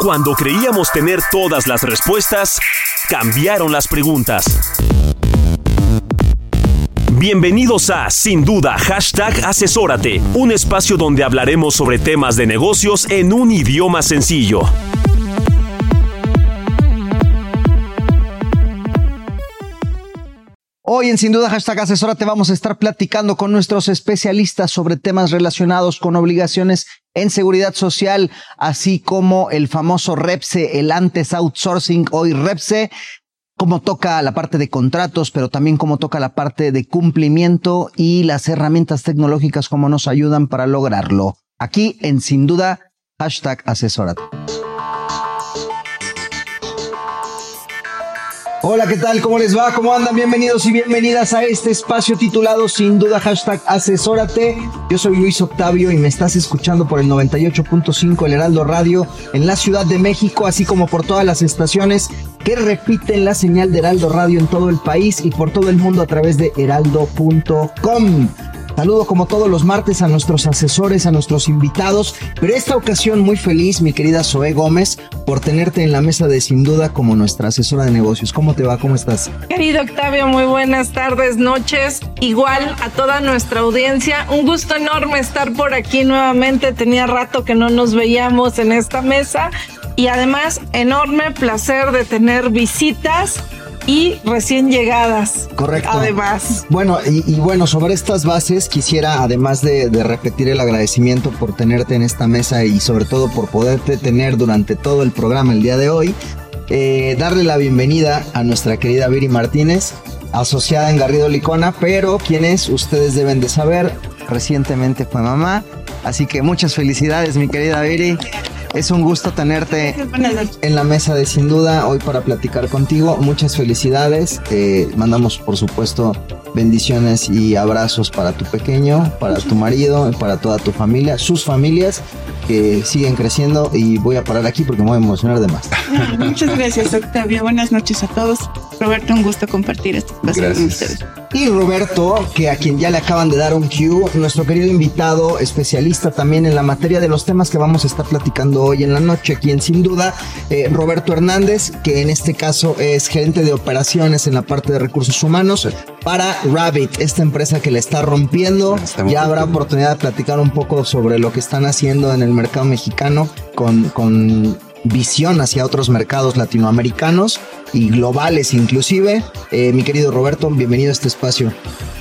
Cuando creíamos tener todas las respuestas, cambiaron las preguntas. Bienvenidos a Sin Duda Hashtag Asesórate, un espacio donde hablaremos sobre temas de negocios en un idioma sencillo. Hoy en Sin Duda Hashtag Asesora te vamos a estar platicando con nuestros especialistas sobre temas relacionados con obligaciones en seguridad social, así como el famoso REPSE, el antes outsourcing, hoy REPSE, cómo toca la parte de contratos, pero también cómo toca la parte de cumplimiento y las herramientas tecnológicas, cómo nos ayudan para lograrlo. Aquí en Sin Duda Hashtag Asesórate. Hola, ¿qué tal? ¿Cómo les va? ¿Cómo andan? Bienvenidos y bienvenidas a este espacio titulado Sin Duda Hashtag Asesórate. Yo soy Luis Octavio y me estás escuchando por el 98.5 El Heraldo Radio en la Ciudad de México, así como por todas las estaciones que repiten la señal de Heraldo Radio en todo el país y por todo el mundo a través de heraldo.com. Saludo como todos los martes a nuestros asesores, a nuestros invitados, pero esta ocasión muy feliz, mi querida Zoe Gómez, por tenerte en la mesa de Sin Duda como nuestra asesora de negocios. ¿Cómo te va? ¿Cómo estás? Querido Octavio, muy buenas tardes, noches. Igual a toda nuestra audiencia, un gusto enorme estar por aquí nuevamente. Tenía rato que no nos veíamos en esta mesa y además enorme placer de tener visitas y recién llegadas. Correcto. Además. Bueno, y, y bueno, sobre estas bases quisiera, además de, de, repetir el agradecimiento por tenerte en esta mesa y sobre todo por poderte tener durante todo el programa el día de hoy, eh, darle la bienvenida a nuestra querida Viri Martínez, asociada en Garrido Licona, pero quienes ustedes deben de saber, recientemente fue mamá. Así que muchas felicidades, mi querida Viri. Es un gusto tenerte en la mesa de Sin Duda hoy para platicar contigo. Muchas felicidades. Eh, mandamos, por supuesto, bendiciones y abrazos para tu pequeño, para tu marido, para toda tu familia, sus familias que siguen creciendo. Y voy a parar aquí porque me voy a emocionar de más. Muchas gracias, Octavio. Buenas noches a todos. Roberto, un gusto compartir este espacio con ustedes. Y Roberto, que a quien ya le acaban de dar un cue, nuestro querido invitado, especialista también en la materia de los temas que vamos a estar platicando hoy en la noche, quien sin duda, eh, Roberto Hernández, que en este caso es gerente de operaciones en la parte de recursos humanos para Rabbit, esta empresa que le está rompiendo. Ya habrá oportunidad de platicar un poco sobre lo que están haciendo en el mercado mexicano con, con visión hacia otros mercados latinoamericanos y globales inclusive. Eh, mi querido Roberto, bienvenido a este espacio.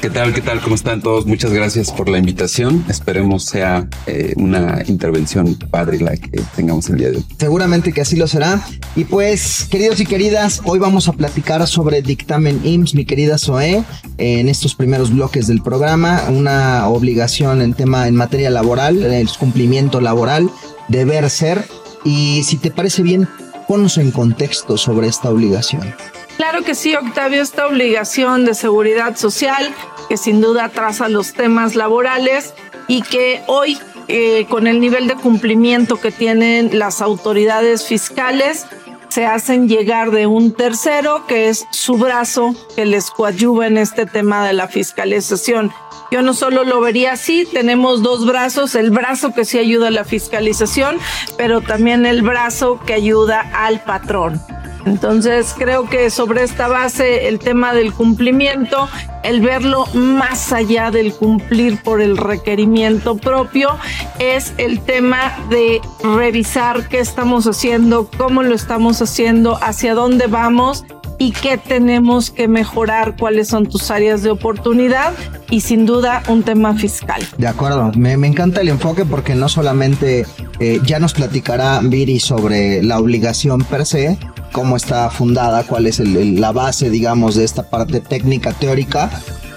¿Qué tal? ¿Qué tal? ¿Cómo están todos? Muchas gracias por la invitación. Esperemos sea eh, una intervención padre la que tengamos el día de hoy. Seguramente que así lo será. Y pues, queridos y queridas, hoy vamos a platicar sobre dictamen IMSS, mi querida Zoe, en estos primeros bloques del programa, una obligación en tema en materia laboral, el cumplimiento laboral, deber ser. Y si te parece bien, ponnos en contexto sobre esta obligación. Claro que sí, Octavio, esta obligación de seguridad social que sin duda traza los temas laborales y que hoy, eh, con el nivel de cumplimiento que tienen las autoridades fiscales, se hacen llegar de un tercero, que es su brazo, que les coadyuva en este tema de la fiscalización. Yo no solo lo vería así, tenemos dos brazos, el brazo que sí ayuda a la fiscalización, pero también el brazo que ayuda al patrón. Entonces creo que sobre esta base el tema del cumplimiento, el verlo más allá del cumplir por el requerimiento propio, es el tema de revisar qué estamos haciendo, cómo lo estamos haciendo, hacia dónde vamos y qué tenemos que mejorar, cuáles son tus áreas de oportunidad y sin duda un tema fiscal. De acuerdo, me, encanta el enfoque porque no solamente eh, ya nos platicará Viri sobre la obligación per se, cómo está fundada, cuál es la base, digamos, de esta parte técnica teórica,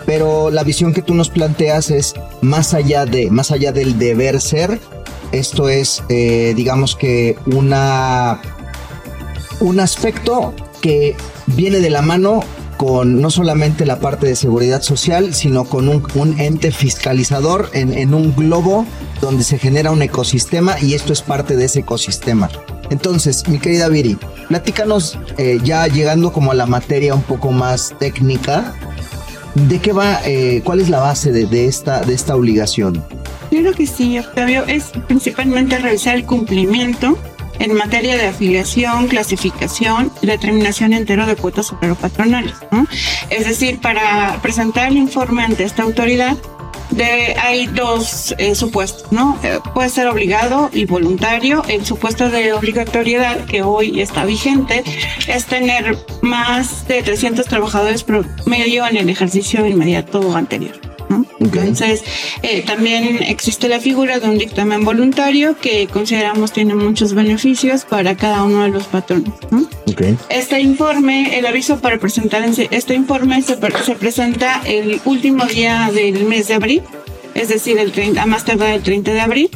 pero la visión que tú nos planteas es más allá de, más allá del deber ser, esto es, eh, digamos que una, un aspecto que viene de la mano con no solamente la parte de seguridad social, sino con un, ente fiscalizador en, un globo donde se genera un ecosistema y esto es parte de ese ecosistema. Entonces, mi querida Viri, platícanos eh, ya llegando como a la materia un poco más técnica, ¿de qué va, eh, cuál es la base de, esta, de esta obligación? Claro que sí, Octavio, es principalmente realizar el cumplimiento en materia de afiliación, clasificación determinación entero de cuotas superopatronales. ¿no? Es decir, para presentar el informe ante esta autoridad, de, hay dos eh, supuestos, ¿no? Eh, puede ser obligado y voluntario. El supuesto de obligatoriedad que hoy está vigente es tener más de 300 trabajadores promedio en el ejercicio inmediato anterior. Entonces, eh, también existe la figura de un dictamen voluntario que consideramos tiene muchos beneficios para cada uno de los patrones. Este informe, el aviso para presentar este informe se, se, presenta el último día del mes de abril, es decir, el 30, a más tardar el 30 de abril.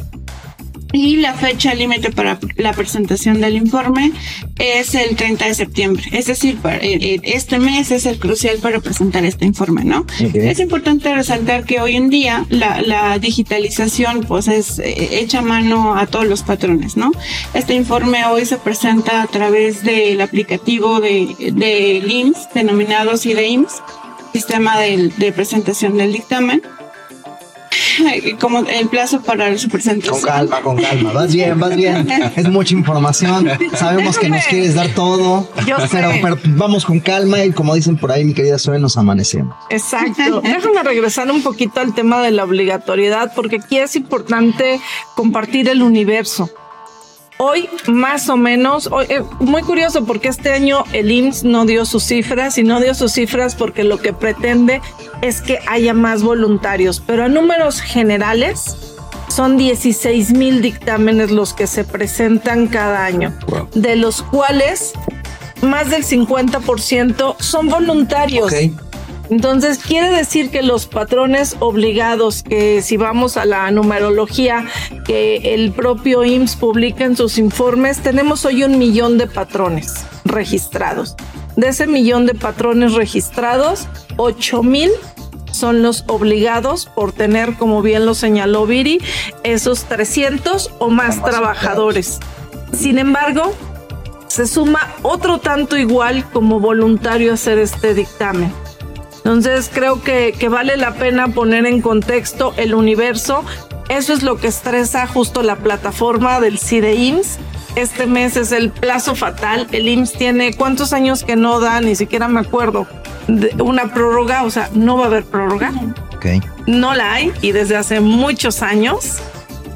Y la fecha límite para la presentación del informe es el 30 de septiembre. Es decir, eh, eh, este mes es el crucial para presentar este informe, ¿no? Es importante resaltar que hoy en día la, digitalización pues es eh, hecha a mano a todos los patrones, ¿no? Este informe hoy se presenta a través del aplicativo de, de IMSS, denominado CIDEIMS, Sistema de Presentación del Dictamen como el plazo para su presentación. Con calma, con calma. Vas bien, vas bien. Es mucha información. Sabemos que nos quieres dar todo. pero, vamos con calma y como dicen por ahí, mi querida Zoe, nos amanecemos. Exacto. Déjame regresar un poquito al tema de la obligatoriedad porque aquí es importante compartir el universo. Hoy, más o menos, hoy, eh, muy curioso porque este año el IMSS no dio sus cifras y no dio sus cifras porque lo que pretende es que haya más voluntarios, pero a números generales son 16 mil dictámenes los que se presentan cada año, de los cuales más del 50% son voluntarios. Entonces, quiere decir que los patrones obligados, que si vamos a la numerología que el propio IMSS publica en sus informes, tenemos hoy un millón de patrones registrados. De ese millón de patrones registrados, 8 mil son los obligados por tener, como bien lo señaló Viri, esos 300 o más trabajadores. Sin embargo, se suma otro tanto igual como voluntario a hacer este dictamen. Entonces creo que, vale la pena poner en contexto el universo. Eso es lo que estresa justo la plataforma del CIDE IMSS. Este mes es el plazo fatal. El IMSS tiene cuántos años que no da, ni siquiera me acuerdo, de una prórroga, o sea, no va a haber prórroga. Okay. No la hay y desde hace muchos años.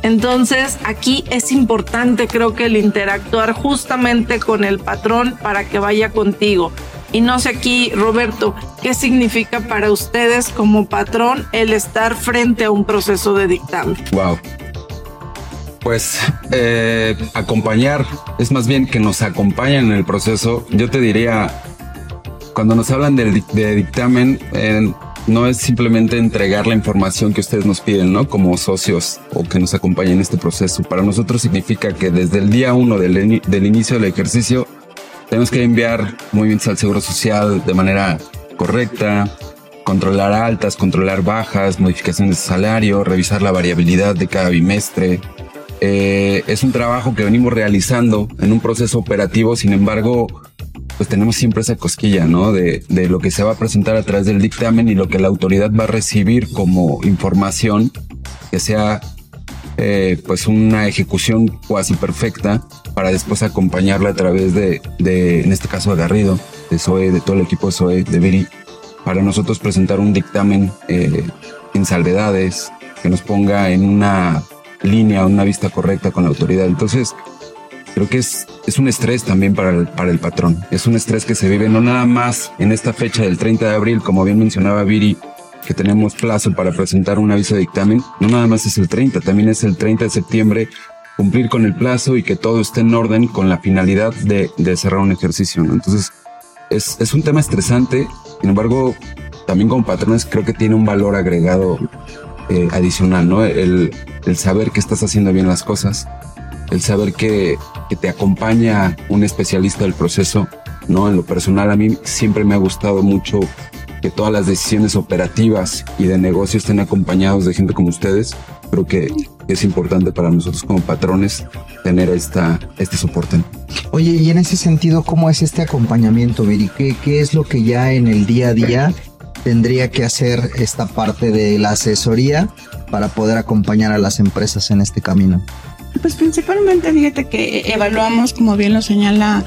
Entonces aquí es importante creo que el interactuar justamente con el patrón para que vaya contigo. Y no sé aquí, Roberto, ¿qué significa para ustedes como patrón el estar frente a un proceso de dictamen? Wow. Pues eh, acompañar, es más bien que nos acompañen en el proceso. Yo te diría, cuando nos hablan de, dictamen, eh, no es simplemente entregar la información que ustedes nos piden, ¿no? Como socios o que nos acompañen en este proceso. Para nosotros significa que desde el día uno del inicio del ejercicio tenemos que enviar movimientos al Seguro Social de manera correcta, controlar altas, controlar bajas, modificaciones de salario, revisar la variabilidad de cada bimestre. Eh, es un trabajo que venimos realizando en un proceso operativo, sin embargo, pues tenemos siempre esa cosquilla, ¿no? De, de lo que se va a presentar a través del dictamen y lo que la autoridad va a recibir como información que sea eh, pues una ejecución cuasi perfecta para después acompañarla a través de, en este caso de Garrido, de SOE, de todo el equipo de SOE, de Viri, para nosotros presentar un dictamen eh, sin salvedades, que nos ponga en una línea, una vista correcta con la autoridad. Entonces, creo que es, es un estrés también para el, para el patrón. Es un estrés que se vive no nada más en esta fecha del 30 de abril, como bien mencionaba Viri, que tenemos plazo para presentar un aviso de dictamen, no nada más es el 30, también es el 30 de septiembre cumplir con el plazo y que todo esté en orden con la finalidad de, de cerrar un ejercicio. Entonces, es, es, un tema estresante, sin embargo, también como patrones creo que tiene un valor agregado eh, adicional, ¿no? El, el saber que estás haciendo bien las cosas, el saber que, que te acompaña un especialista del proceso, ¿no? En lo personal a mí siempre me ha gustado mucho que todas las decisiones operativas y de negocio estén acompañados de gente como ustedes. Creo que es importante para nosotros como patrones tener esta, este soporte. Oye, y en ese sentido, ¿cómo es este acompañamiento, Viri? ¿Qué, ¿Qué es lo que ya en el día a día tendría que hacer esta parte de la asesoría para poder acompañar a las empresas en este camino? Pues principalmente, fíjate que evaluamos, como bien lo señala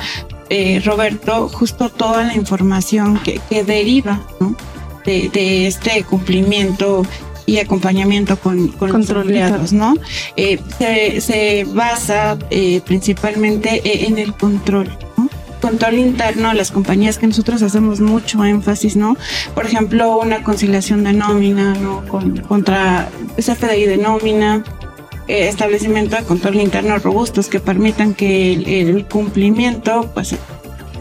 eh, Roberto, justo toda la información que, que deriva ¿no? de, de, este cumplimiento y acompañamiento con, con los empleados, ¿no? Eh, se, se, basa eh, principalmente en el control, ¿no? Control interno, las compañías que nosotros hacemos mucho énfasis, ¿no? Por ejemplo, una conciliación de nómina, ¿no? Con, contra CFDI de nómina, eh, establecimiento de control interno robustos que permitan que el, el cumplimiento pues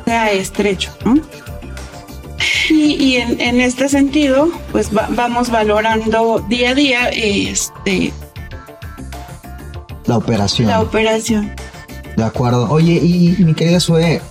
sea estrecho, ¿no? Y, y en, en, este sentido, pues va, vamos valorando día a día este, la operación. La operación. De acuerdo. Oye, y mi querida Sue,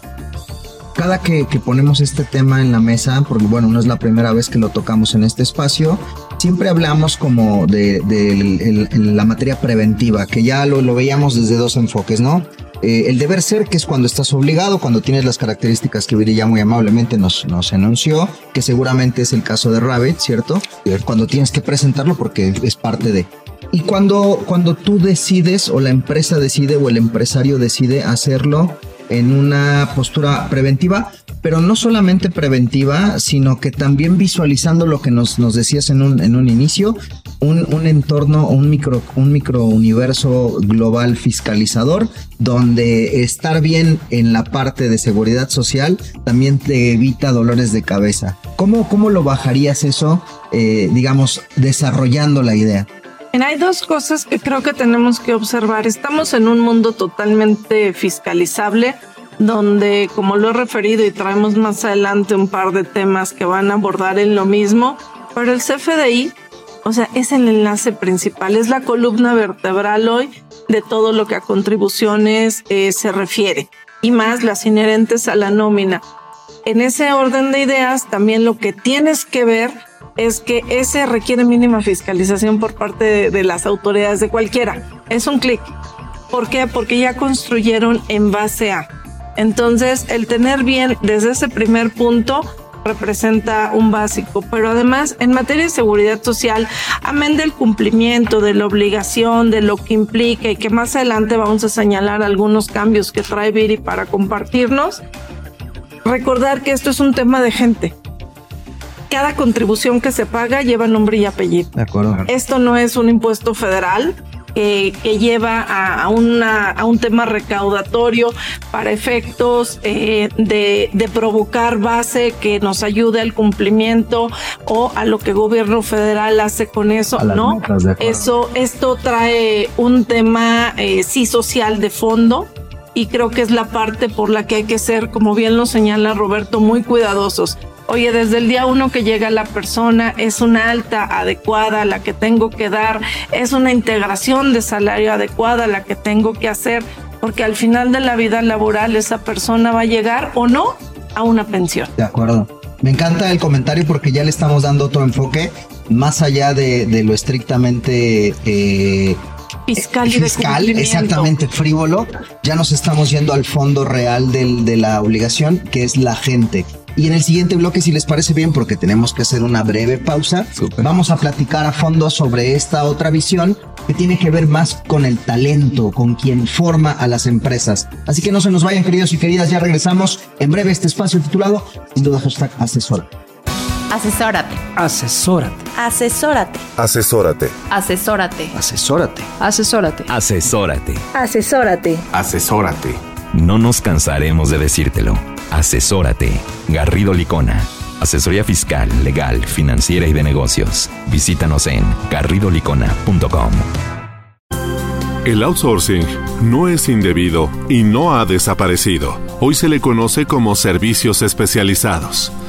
cada que, que, ponemos este tema en la mesa, porque bueno, no es la primera vez que lo tocamos en este espacio, siempre hablamos como de, de, de la materia preventiva, que ya lo, lo, veíamos desde dos enfoques, ¿no? Eh, el deber ser, que es cuando estás obligado, cuando tienes las características que Viri ya muy amablemente nos, nos anunció, que seguramente es el caso de Rabbit, ¿cierto? Cuando tienes que presentarlo porque es parte de. Y cuando, cuando tú decides o la empresa decide o el empresario decide hacerlo en una postura preventiva, pero no solamente preventiva, sino que también visualizando lo que nos, nos decías en un, en un inicio, un, un entorno, un micro, un micro universo global fiscalizador, donde estar bien en la parte de seguridad social también te evita dolores de cabeza. ¿Cómo, cómo lo bajarías eso, eh, digamos, desarrollando la idea? Hay dos cosas que creo que tenemos que observar. Estamos en un mundo totalmente fiscalizable, donde, como lo he referido y traemos más adelante un par de temas que van a abordar en lo mismo, pero el CFDI, o sea, es el enlace principal, es la columna vertebral hoy de todo lo que a contribuciones eh, se refiere, y más las inherentes a la nómina. En ese orden de ideas, también lo que tienes que ver es que ese requiere mínima fiscalización por parte de, las autoridades de cualquiera. Es un clic. ¿Por qué? Porque ya construyeron en base a. Entonces, el tener bien desde ese primer punto representa un básico, pero además en materia de seguridad social, amén del cumplimiento, de la obligación, de lo que implica y que más adelante vamos a señalar algunos cambios que trae Viri para compartirnos, recordar que esto es un tema de gente cada contribución que se paga lleva nombre y apellido. De acuerdo. Esto no es un impuesto federal. Eh, que lleva a, a, una, a, un tema recaudatorio para efectos eh, de, de, provocar base que nos ayude al cumplimiento o a lo que el gobierno federal hace con eso, ¿no? Eso, esto trae un tema eh, sí social de fondo y creo que es la parte por la que hay que ser, como bien lo señala Roberto, muy cuidadosos. Oye, desde el día uno que llega la persona, es una alta adecuada la que tengo que dar, es una integración de salario adecuada la que tengo que hacer, porque al final de la vida laboral esa persona va a llegar o no a una pensión. De acuerdo. Me encanta el comentario porque ya le estamos dando otro enfoque, más allá de, lo estrictamente... Eh, fiscal, y fiscal exactamente frívolo, ya nos estamos yendo al fondo real del, de la obligación, que es la gente. Y en el siguiente bloque, si les parece bien, porque tenemos que hacer una breve pausa, Super. vamos a platicar a fondo sobre esta otra visión que tiene que ver más con el talento, con quien forma a las empresas. Así que no se nos vayan, queridos y queridas, ya regresamos en breve este espacio titulado, sin duda, hashtag asesora. Asesórate. Asesórate. Asesórate. Asesórate. Asesórate. Asesórate. Asesórate. Asesórate. Asesórate. Asesórate. No nos cansaremos de decírtelo. Asesórate. Garrido Licona. Asesoría fiscal, legal, financiera y de negocios. Visítanos en garridolicona.com. El outsourcing no es indebido y no ha desaparecido. Hoy se le conoce como servicios especializados.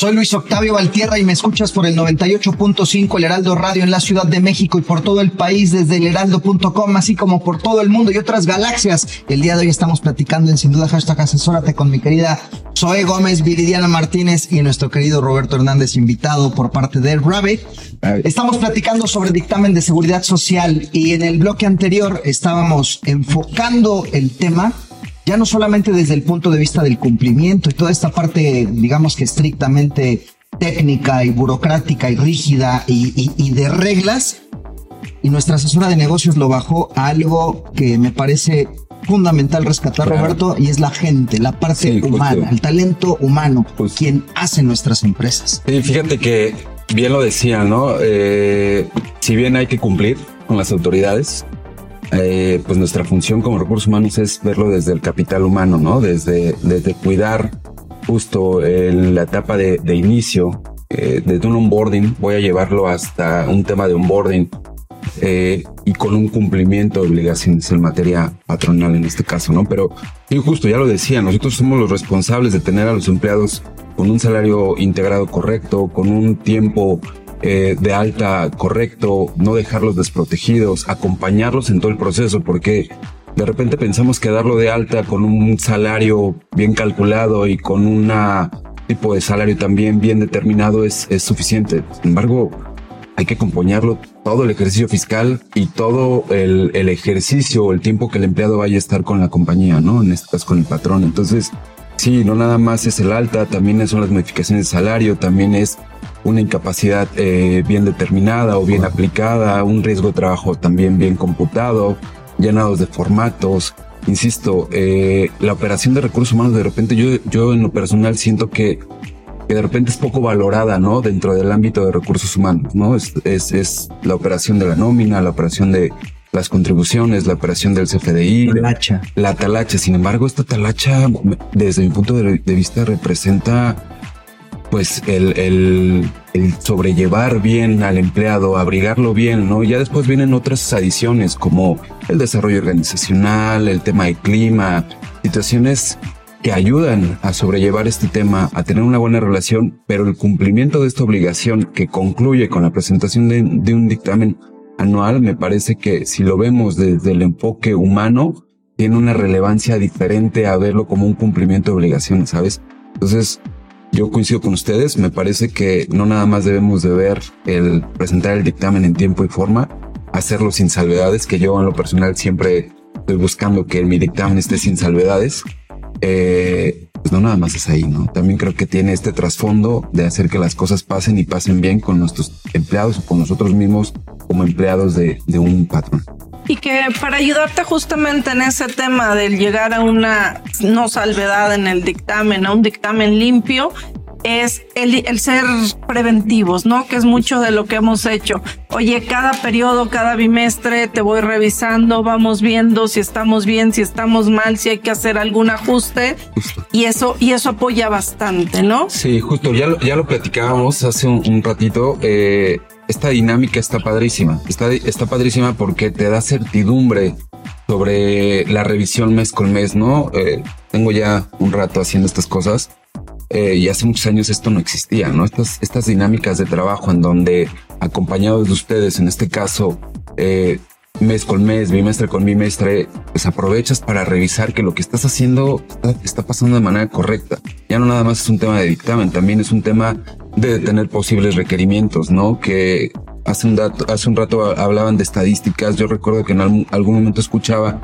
Soy Luis Octavio Valtierra y me escuchas por el 98.5 El Heraldo Radio en la Ciudad de México y por todo el país desde el heraldo.com, así como por todo el mundo y otras galaxias. El día de hoy estamos platicando en Sin Duda Hashtag Asesórate con mi querida Zoe Gómez, Viridiana Martínez y nuestro querido Roberto Hernández, invitado por parte de Rabbit. Estamos platicando sobre dictamen de seguridad social y en el bloque anterior estábamos enfocando el tema ya no solamente desde el punto de vista del cumplimiento y toda esta parte, digamos que estrictamente técnica y burocrática y rígida y, de reglas, y nuestra asesora de negocios lo bajó a algo que me parece fundamental rescatar, Roberto, y es la gente, la parte humana, el talento humano, quien hace nuestras empresas. Sí, fíjate que bien lo decía, ¿no? Eh, si bien hay que cumplir con las autoridades, eh, pues nuestra función como recursos humanos es verlo desde el capital humano, ¿no? Desde, desde cuidar justo en la etapa de, inicio, eh, desde un onboarding, voy a llevarlo hasta un tema de onboarding eh, y con un cumplimiento de obligaciones en materia patronal en este caso, ¿no? Pero justo ya lo decía, nosotros somos los responsables de tener a los empleados con un salario integrado correcto, con un tiempo eh, de alta correcto, no dejarlos desprotegidos, acompañarlos en todo el proceso, porque de repente pensamos que darlo de alta con un salario bien calculado y con un tipo de salario también bien determinado es, es suficiente. Sin embargo, hay que acompañarlo todo el ejercicio fiscal y todo el, el ejercicio o el tiempo que el empleado vaya a estar con la compañía, ¿no? En este caso con el patrón. Entonces, sí, no nada más es el alta, también son las modificaciones de salario, también es una incapacidad eh, bien determinada o bien aplicada, un riesgo de trabajo también bien computado, llenados de formatos. Insisto, eh, la operación de recursos humanos de repente yo, yo en lo personal siento que, que de repente es poco valorada, ¿no? Dentro del ámbito de recursos humanos, ¿no? Es, es, es la operación de la nómina, la operación de las contribuciones, la operación del CFDI, talacha. la talacha. Sin embargo, esta talacha, desde mi punto de vista, representa pues el, el, el, sobrellevar bien al empleado, abrigarlo bien, ¿no? Ya después vienen otras adiciones como el desarrollo organizacional, el tema de clima, situaciones que ayudan a sobrellevar este tema, a tener una buena relación, pero el cumplimiento de esta obligación que concluye con la presentación de, de un dictamen anual, me parece que si lo vemos desde el enfoque humano, tiene una relevancia diferente a verlo como un cumplimiento de obligación, ¿sabes? Entonces, yo coincido con ustedes, me parece que no nada más debemos de ver el presentar el dictamen en tiempo y forma, hacerlo sin salvedades, que yo en lo personal siempre estoy buscando que mi dictamen esté sin salvedades. Eh, pues no nada más es ahí, ¿no? También creo que tiene este trasfondo de hacer que las cosas pasen y pasen bien con nuestros empleados o con nosotros mismos como empleados de, de un patrón y que para ayudarte justamente en ese tema del llegar a una no salvedad en el dictamen, a un dictamen limpio, es el, el, ser preventivos, ¿no? Que es mucho de lo que hemos hecho. Oye, cada periodo, cada bimestre te voy revisando, vamos viendo si estamos bien, si estamos mal, si hay que hacer algún ajuste. Y eso, y eso apoya bastante, ¿no? Sí, justo, ya lo, ya lo platicábamos hace un, un ratito. Eh, esta dinámica está padrísima. Está, está padrísima porque te da certidumbre sobre la revisión mes con mes, ¿no? Eh, tengo ya un rato haciendo estas cosas eh, y hace muchos años esto no existía, ¿no? Estas, estas dinámicas de trabajo en donde acompañados de ustedes, en este caso, eh, mes con mes, bimestre con bimestre, pues aprovechas para revisar que lo que estás haciendo está, pasando de manera correcta. Ya no nada más es un tema de dictamen, también es un tema de tener posibles requerimientos, ¿no? Que hace un, dato, hace un rato hablaban de estadísticas. Yo recuerdo que en algún, momento escuchaba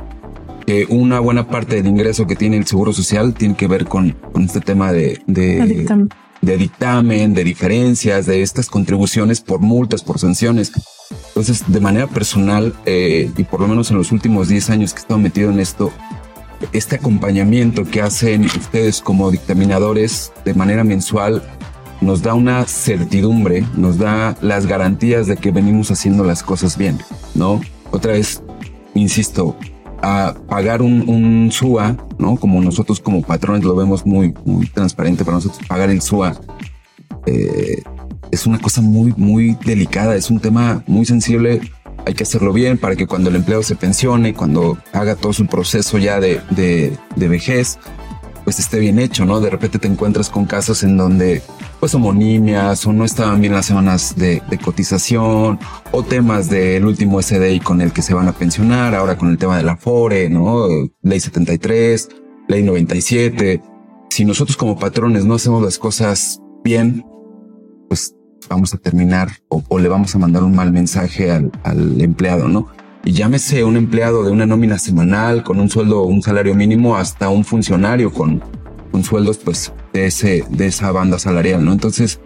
que una buena parte del ingreso que tiene el Seguro Social tiene que ver con, con este tema de, de, de dictamen, de diferencias, de estas contribuciones por multas, por sanciones. Entonces, de manera personal, eh, y por lo menos en los últimos 10 años que he estado metido en esto, este acompañamiento que hacen ustedes como dictaminadores de manera mensual nos da una certidumbre, nos da las garantías de que venimos haciendo las cosas bien, ¿no? Otra vez, insisto, a pagar un, un SUA, ¿no? Como nosotros como patrones lo vemos muy, muy transparente para nosotros, pagar el SUA eh, es una cosa muy, muy delicada, es un tema muy sensible. Hay que hacerlo bien para que cuando el empleado se pensione, cuando haga todo su proceso ya de, de, de vejez, pues esté bien hecho, ¿no? De repente te encuentras con casos en donde pues homonimias o no estaban bien las semanas de, cotización o temas del último SDI con el que se van a pensionar, ahora con el tema de la FORE, ¿no? Ley 73, ley 97. Si nosotros como patrones no hacemos las cosas bien, pues vamos a terminar o, le vamos a mandar un mal mensaje al, al empleado, ¿no? y llámese un empleado de una nómina semanal con un sueldo, un salario mínimo, hasta un funcionario con, con sueldos pues de esa banda salarial, ¿no? Entonces,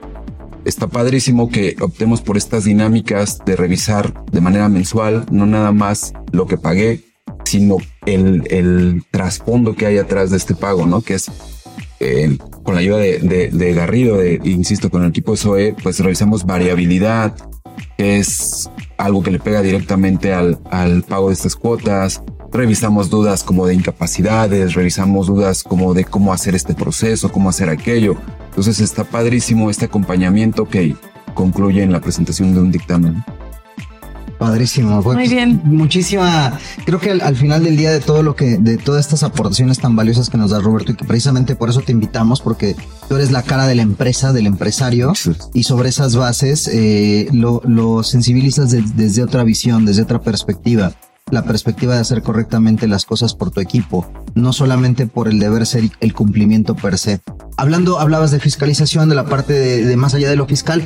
está padrísimo que optemos por estas dinámicas de revisar de manera mensual, no nada más lo que pagué, sino el, trasfondo que hay atrás de este pago, ¿no? Que es eh, con la ayuda de, Garrido, de, insisto, con el equipo de SOE, pues revisamos variabilidad, que es algo que le pega directamente al pago de estas cuotas. Revisamos dudas como de incapacidades, revisamos dudas como de cómo hacer este proceso, cómo hacer aquello. Entonces está padrísimo este acompañamiento que concluye en la presentación de un dictamen. Padrísimo. Muy bien. Muchísima. Creo que al, al, final del día de todo lo que, de todas estas aportaciones tan valiosas que nos da Roberto y que precisamente por eso te invitamos, porque tú eres la cara de la empresa, del empresario, sí. y sobre esas bases eh, lo, lo, sensibilizas de, desde otra visión, desde otra perspectiva. La perspectiva de hacer correctamente las cosas por tu equipo, no solamente por el deber ser el cumplimiento per se. Hablando, hablabas de fiscalización, de la parte de, más allá de lo fiscal,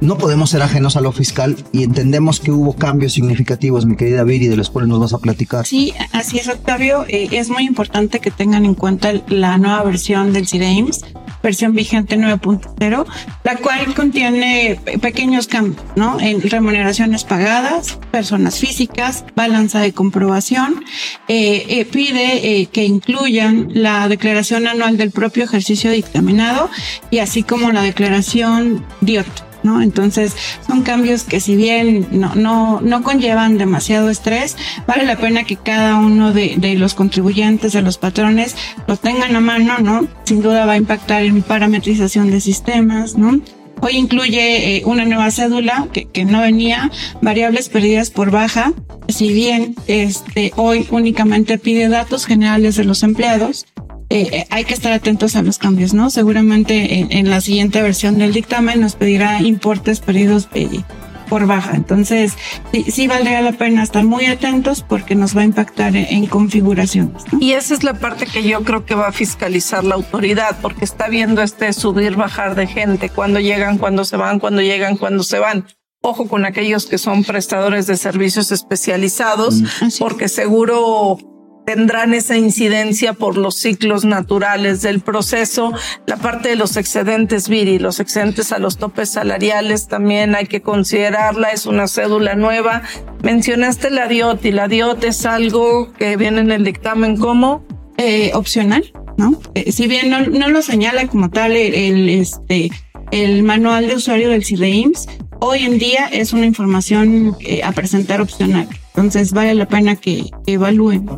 no podemos ser ajenos a lo fiscal y entendemos que hubo cambios significativos, mi querida Viri, de los cuales nos vas a platicar. Sí, así es, Octavio. Eh, es muy importante que tengan en cuenta la nueva versión del CIREIMS, versión vigente 9.0, la cual contiene pequeños cambios, ¿no? En remuneraciones pagadas, personas físicas, balanza de comprobación, eh, eh, pide que incluyan la declaración anual del propio ejercicio dictaminado y así como la declaración DIOT. ¿No? Entonces, son cambios que si bien no, no, no conllevan demasiado estrés, vale la pena que cada uno de, de, los contribuyentes, de los patrones, lo tengan a mano, ¿no? Sin duda va a impactar en parametrización de sistemas, ¿no? Hoy incluye eh, una nueva cédula que, que, no venía, variables perdidas por baja. Si bien este, hoy únicamente pide datos generales de los empleados, eh, hay que estar atentos a los cambios, ¿no? Seguramente en, en la siguiente versión del dictamen nos pedirá importes perdidos eh, por baja. Entonces, sí, sí, valdría la pena estar muy atentos porque nos va a impactar en, en configuraciones. ¿no? Y esa es la parte que yo creo que va a fiscalizar la autoridad, porque está viendo este subir, bajar de gente, cuando llegan, cuando se van, cuando llegan, cuando se van. Ojo con aquellos que son prestadores de servicios especializados, mm, porque seguro tendrán esa incidencia por los ciclos naturales del proceso. La parte de los excedentes Viri, los excedentes a los topes salariales también hay que considerarla, es una cédula nueva. Mencionaste la DIOT y la DIOT es algo que viene en el dictamen como eh, opcional, ¿no? Eh, si bien no, lo señala como tal el, el, este, el manual de usuario del CIDEIMS, hoy en día es una información eh, a presentar opcional. Entonces vale la pena que evalúen.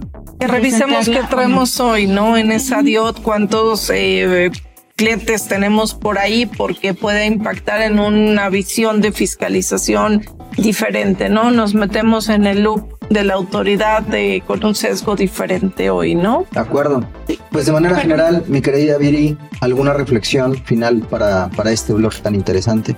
Que revisemos qué traemos hoy, ¿no? En esa DIOT, cuántos eh, clientes tenemos por ahí, porque puede impactar en una visión de fiscalización diferente, ¿no? Nos metemos en el loop de la autoridad de, con un sesgo diferente hoy, ¿no? De acuerdo. Pues de manera general, mi querida Viri, ¿alguna reflexión final para, para este blog tan interesante?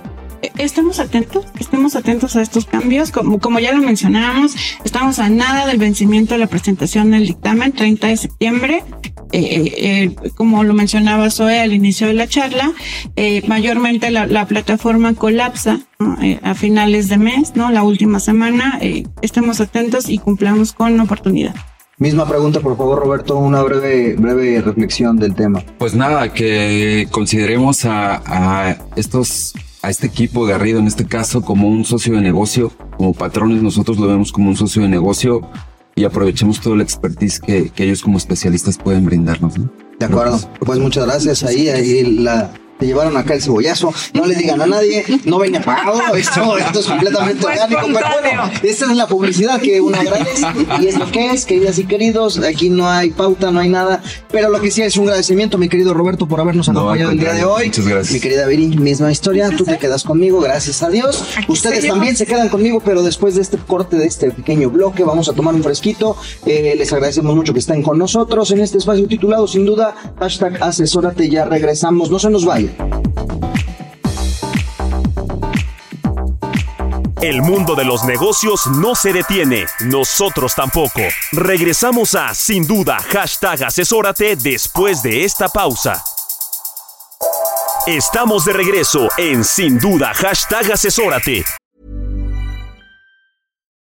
Estemos atentos, estemos atentos a estos cambios. Como, como ya lo mencionábamos, estamos a nada del vencimiento de la presentación del dictamen, 30 de septiembre. Eh, eh, como lo mencionaba Zoe al inicio de la charla, eh, mayormente la, la, plataforma colapsa ¿no? a finales de mes, ¿no? La última semana. estemos atentos y cumplamos con oportunidad. Misma pregunta, por favor, Roberto, una breve, breve reflexión del tema. Pues nada, que consideremos a, a estos a este equipo Garrido en este caso como un socio de negocio, como patrones nosotros lo vemos como un socio de negocio y aprovechemos toda la expertise que, que ellos como especialistas pueden brindarnos. ¿no? De acuerdo, pues muchas gracias. Ahí, ahí la, te llevaron acá el cebollazo, no le digan a nadie, no venía pagado, esto, esto es completamente Fue orgánico, pero bueno, esta es la publicidad que uno agradece y es lo que es, queridas y queridos, aquí no hay pauta, no hay nada, pero lo que sí es un agradecimiento, mi querido Roberto, por habernos No, acompañado el día de hoy. muchas gracias. Mi querida Viri, misma historia, tú te quedas conmigo, gracias a Dios. Aquí Ustedes también se quedan conmigo, pero después de este corte, de este pequeño bloque, vamos a tomar un fresquito. Eh, les agradecemos mucho que estén con nosotros en este espacio titulado, sin duda, hashtag asesórate, ya regresamos, no se nos vaya. El mundo de los negocios no se detiene, nosotros tampoco. Regresamos a Sin Duda, hashtag asesórate después de esta pausa. Estamos de regreso en Sin Duda, hashtag asesórate.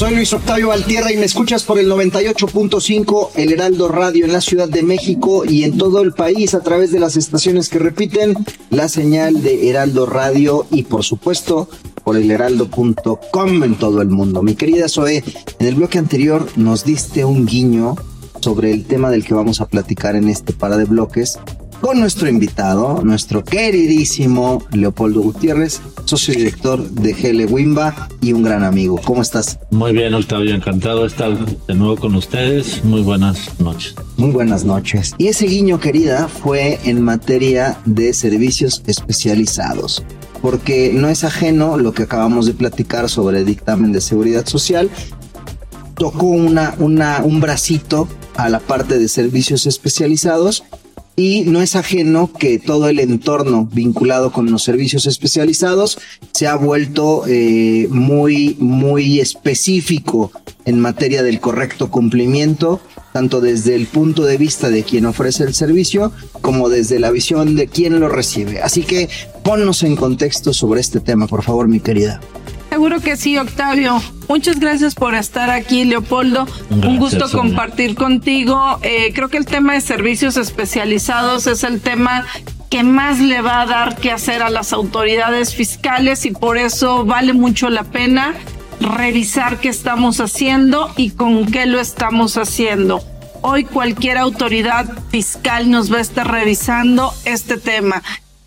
Soy Luis Octavio Valtierra y me escuchas por el 98.5 El Heraldo Radio en la Ciudad de México y en todo el país a través de las estaciones que repiten la señal de Heraldo Radio y por supuesto por el heraldo.com en todo el mundo. Mi querida Zoe, en el bloque anterior nos diste un guiño sobre el tema del que vamos a platicar en este para de bloques con nuestro invitado, nuestro queridísimo Leopoldo Gutiérrez, socio director de GL Wimba y un gran amigo. ¿Cómo estás? Muy bien, Octavio, encantado de estar de nuevo con ustedes. Muy buenas noches. Muy buenas noches. Y ese guiño, querida, fue en materia de servicios especializados, porque no es ajeno lo que acabamos de platicar sobre el dictamen de seguridad social. Tocó una, una, un bracito a la parte de servicios especializados y no es ajeno que todo el entorno vinculado con los servicios especializados se ha vuelto eh, muy, muy específico en materia del correcto cumplimiento, tanto desde el punto de vista de quien ofrece el servicio como desde la visión de quien lo recibe. Así que ponnos en contexto sobre este tema, por favor, mi querida. Seguro que sí, Octavio. Muchas gracias por estar aquí, Leopoldo. Un gusto Sonia. compartir contigo. Eh, creo que el tema de servicios especializados es el tema que más le va a dar que hacer a las autoridades fiscales y por eso vale mucho la pena revisar qué estamos haciendo y con qué lo estamos haciendo. Hoy cualquier autoridad fiscal nos va a estar revisando este tema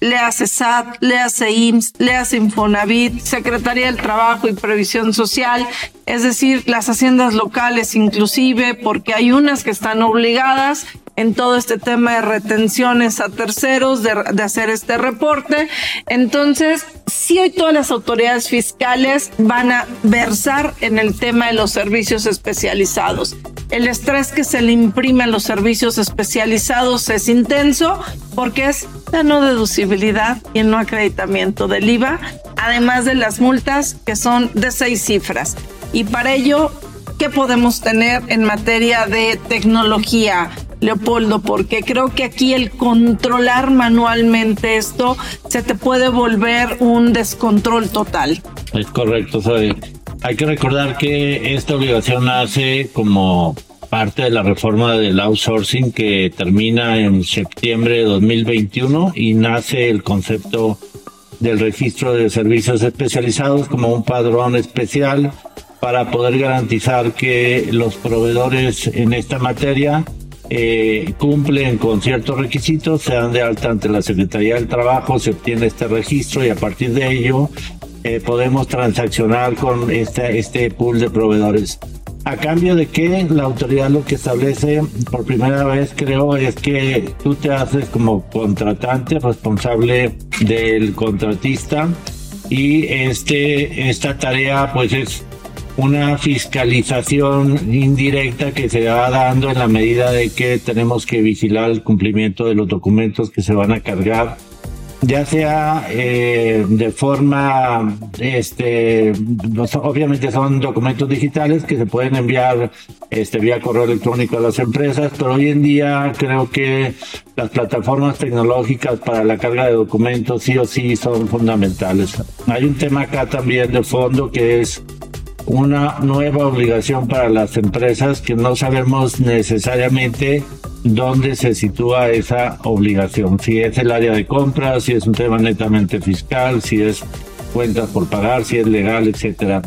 le hace SAT, le hace IMSS, le hace Infonavit, Secretaría del Trabajo y Previsión Social, es decir, las haciendas locales inclusive, porque hay unas que están obligadas en todo este tema de retenciones a terceros, de, hacer este reporte. Entonces, sí hoy todas las autoridades fiscales van a versar en el tema de los servicios especializados. El estrés que se le imprime a los servicios especializados es intenso porque es la no deducibilidad y el no acreditamiento del IVA, además de las multas que son de seis cifras. Y para ello, ¿qué podemos tener en materia de tecnología? Leopoldo, porque creo que aquí el controlar manualmente esto se te puede volver un descontrol total. Es correcto, Zoe. Hay que recordar que esta obligación nace como parte de la reforma del outsourcing que termina en septiembre de 2021 y nace el concepto del registro de servicios especializados como un padrón especial para poder garantizar que los proveedores en esta materia eh, cumplen con ciertos requisitos, se dan de alta ante la Secretaría del Trabajo, se obtiene este registro y a partir de ello eh, podemos transaccionar con este, este pool de proveedores. A cambio de que la autoridad lo que establece por primera vez creo es que tú te haces como contratante responsable del contratista y este esta tarea pues es una fiscalización indirecta que se va dando en la medida de que tenemos que vigilar el cumplimiento de los documentos que se van a cargar ya sea eh, de forma, este, obviamente son documentos digitales que se pueden enviar este, vía correo electrónico a las empresas, pero hoy en día creo que las plataformas tecnológicas para la carga de documentos sí o sí son fundamentales. Hay un tema acá también de fondo que es una nueva obligación para las empresas que no sabemos necesariamente dónde se sitúa esa obligación. Si es el área de compras, si es un tema netamente fiscal, si es cuentas por pagar, si es legal, etcétera.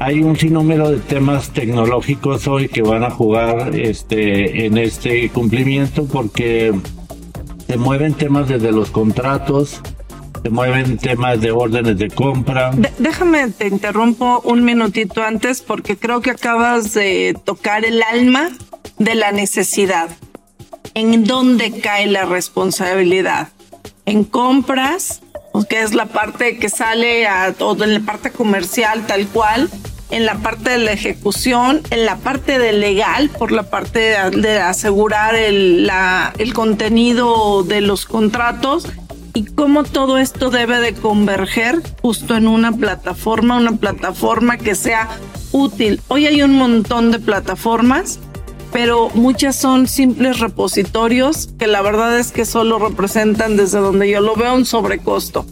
Hay un sinnúmero de temas tecnológicos hoy que van a jugar este, en este cumplimiento porque se mueven temas desde los contratos, se mueven temas de órdenes de compra. déjame, te interrumpo un minutito antes porque creo que acabas de tocar el alma de la necesidad. ¿En dónde cae la responsabilidad? En compras, que es la parte que sale a, o en la parte comercial tal cual, en la parte de la ejecución, en la parte de legal, por la parte de, asegurar el, el contenido de los contratos y cómo todo esto debe de converger justo en una plataforma, una plataforma que sea útil. Hoy hay un montón de plataformas, pero muchas son simples repositorios que la verdad es que solo representan desde donde yo lo veo un sobrecosto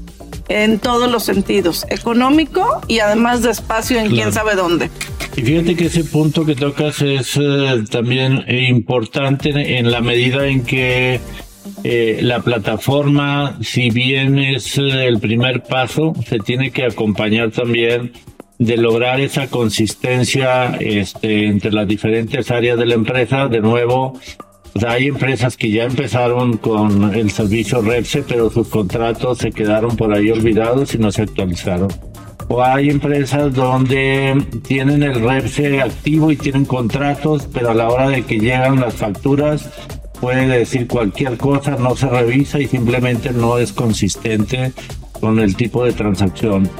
en todos los sentidos, económico y además de espacio en quién sabe dónde. Y fíjate que ese punto que tocas es eh, también importante en la medida en que eh, la plataforma, si bien es eh, el primer paso, se tiene que acompañar también de lograr esa consistencia este, entre las diferentes áreas de la empresa. De nuevo, hay empresas que ya empezaron con el servicio REPSE, pero sus contratos se quedaron por ahí olvidados y no se actualizaron. O hay empresas donde tienen el REPSE activo y tienen contratos, pero a la hora de que llegan las facturas puede decir cualquier cosa, no se revisa y simplemente no es consistente con el tipo de transacción.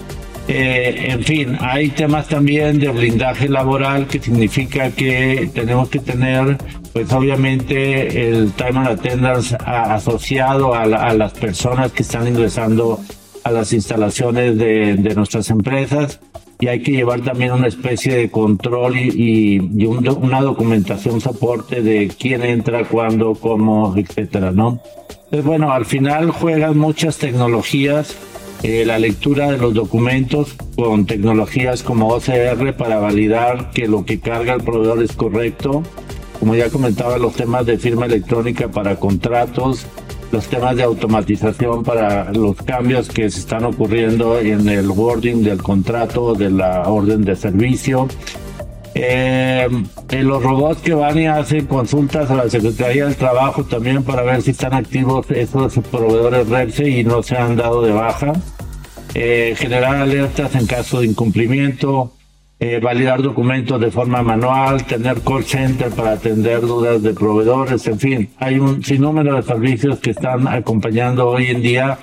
Eh, en fin, hay temas también de blindaje laboral que significa que tenemos que tener, pues obviamente, el time and attendance asociado a, las personas que están ingresando a las instalaciones de nuestras empresas y hay que llevar también una especie de control y, una documentación soporte de quién entra, cuándo, cómo, etcétera, ¿no? Entonces, bueno, al final juegan muchas tecnologías, eh, la lectura de los documentos con tecnologías como OCR para validar que lo que carga el proveedor es correcto. Como ya comentaba, los temas de firma electrónica para contratos, los temas de automatización para los cambios que se están ocurriendo en el wording del contrato de la orden de servicio. Eh, los robots que van y hacen consultas a la Secretaría del Trabajo también para ver si están activos esos proveedores REPSE y no se han dado de baja. Eh, generar alertas en caso de incumplimiento, eh, validar documentos de forma manual, tener call center para atender dudas de proveedores, en fin, hay un sinnúmero de servicios que están acompañando hoy en día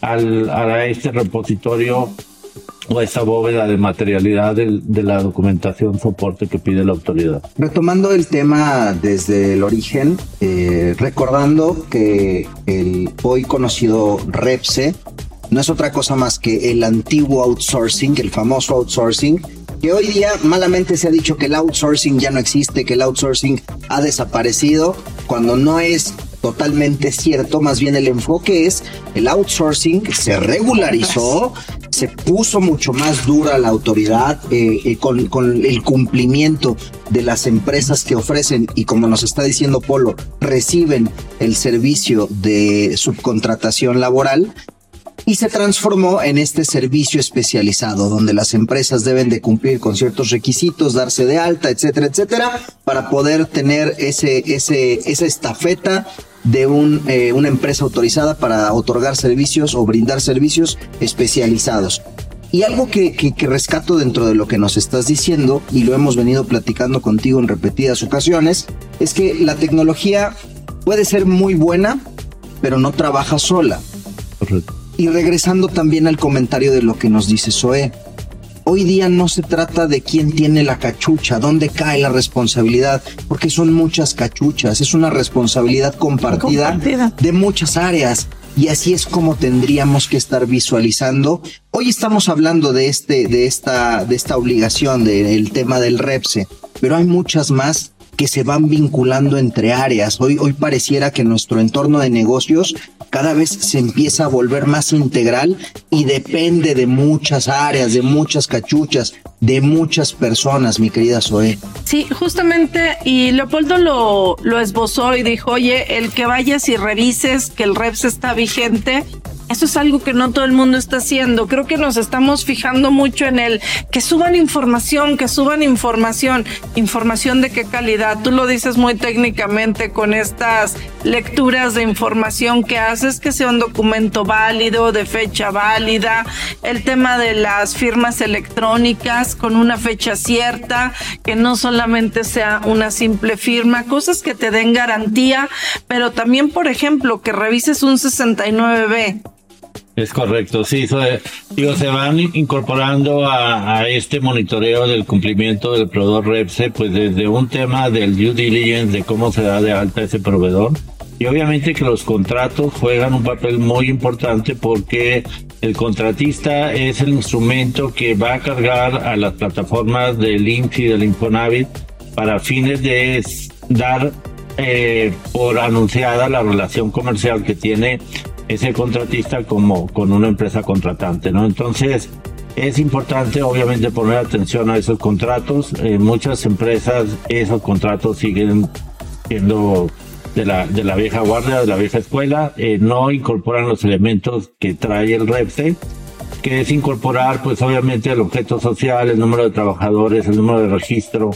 al, a este repositorio o esa bóveda de materialidad de, la documentación soporte que pide la autoridad. Retomando el tema desde el origen, eh, recordando que el hoy conocido REPSE no es otra cosa más que el antiguo outsourcing, el famoso outsourcing, que hoy día malamente se ha dicho que el outsourcing ya no existe, que el outsourcing ha desaparecido, cuando no es totalmente cierto, más bien el enfoque es el outsourcing se regularizó, se puso mucho más dura la autoridad eh, eh, con, con, el cumplimiento de las empresas que ofrecen y como nos está diciendo Polo, reciben el servicio de subcontratación laboral y se transformó en este servicio especializado donde las empresas deben de cumplir con ciertos requisitos, darse de alta, etcétera, etcétera, para poder tener ese, ese, esa estafeta de un, eh, una empresa autorizada para otorgar servicios o brindar servicios especializados. Y algo que, que, que, rescato dentro de lo que nos estás diciendo, y lo hemos venido platicando contigo en repetidas ocasiones, es que la tecnología puede ser muy buena, pero no trabaja sola. Correcto. Y regresando también al comentario de lo que nos dice Zoe, hoy día no se trata de quién tiene la cachucha, dónde cae la responsabilidad, porque son muchas cachuchas, es una responsabilidad compartida, compartida. de muchas áreas. Y así es como tendríamos que estar visualizando. Hoy estamos hablando de este, de esta, de esta obligación, del tema del REPSE, pero hay muchas más que se van vinculando entre áreas. Hoy, hoy pareciera que nuestro entorno de negocios cada vez se empieza a volver más integral y depende de muchas áreas, de muchas cachuchas, de muchas personas, mi querida Zoe. Sí, justamente, y Leopoldo lo, lo esbozó y dijo, oye, el que vayas y revises que el REPS está vigente, eso es algo que no todo el mundo está haciendo. Creo que nos estamos fijando mucho en el que suban información, que suban información. Información de qué calidad. Tú lo dices muy técnicamente con estas lecturas de información que haces, que sea un documento válido, de fecha válida. El tema de las firmas electrónicas con una fecha cierta, que no solamente sea una simple firma, cosas que te den garantía, pero también, por ejemplo, que revises un 69B es correcto, sí, se, digo, se van incorporando a, a, este monitoreo del cumplimiento del proveedor REPSE, pues desde un tema del due diligence, de cómo se da de alta ese proveedor, y obviamente que los contratos juegan un papel muy importante porque el contratista es el instrumento que va a cargar a las plataformas del INSS y del Infonavit para fines de dar eh, por anunciada la relación comercial que tiene ese contratista como con una empresa contratante, ¿no? Entonces, es importante obviamente poner atención a esos contratos. En muchas empresas esos contratos siguen siendo de la, de la vieja guardia, de la vieja escuela, eh, no incorporan los elementos que trae el REPSE, que es incorporar pues obviamente el objeto social, el número de trabajadores, el número de registro,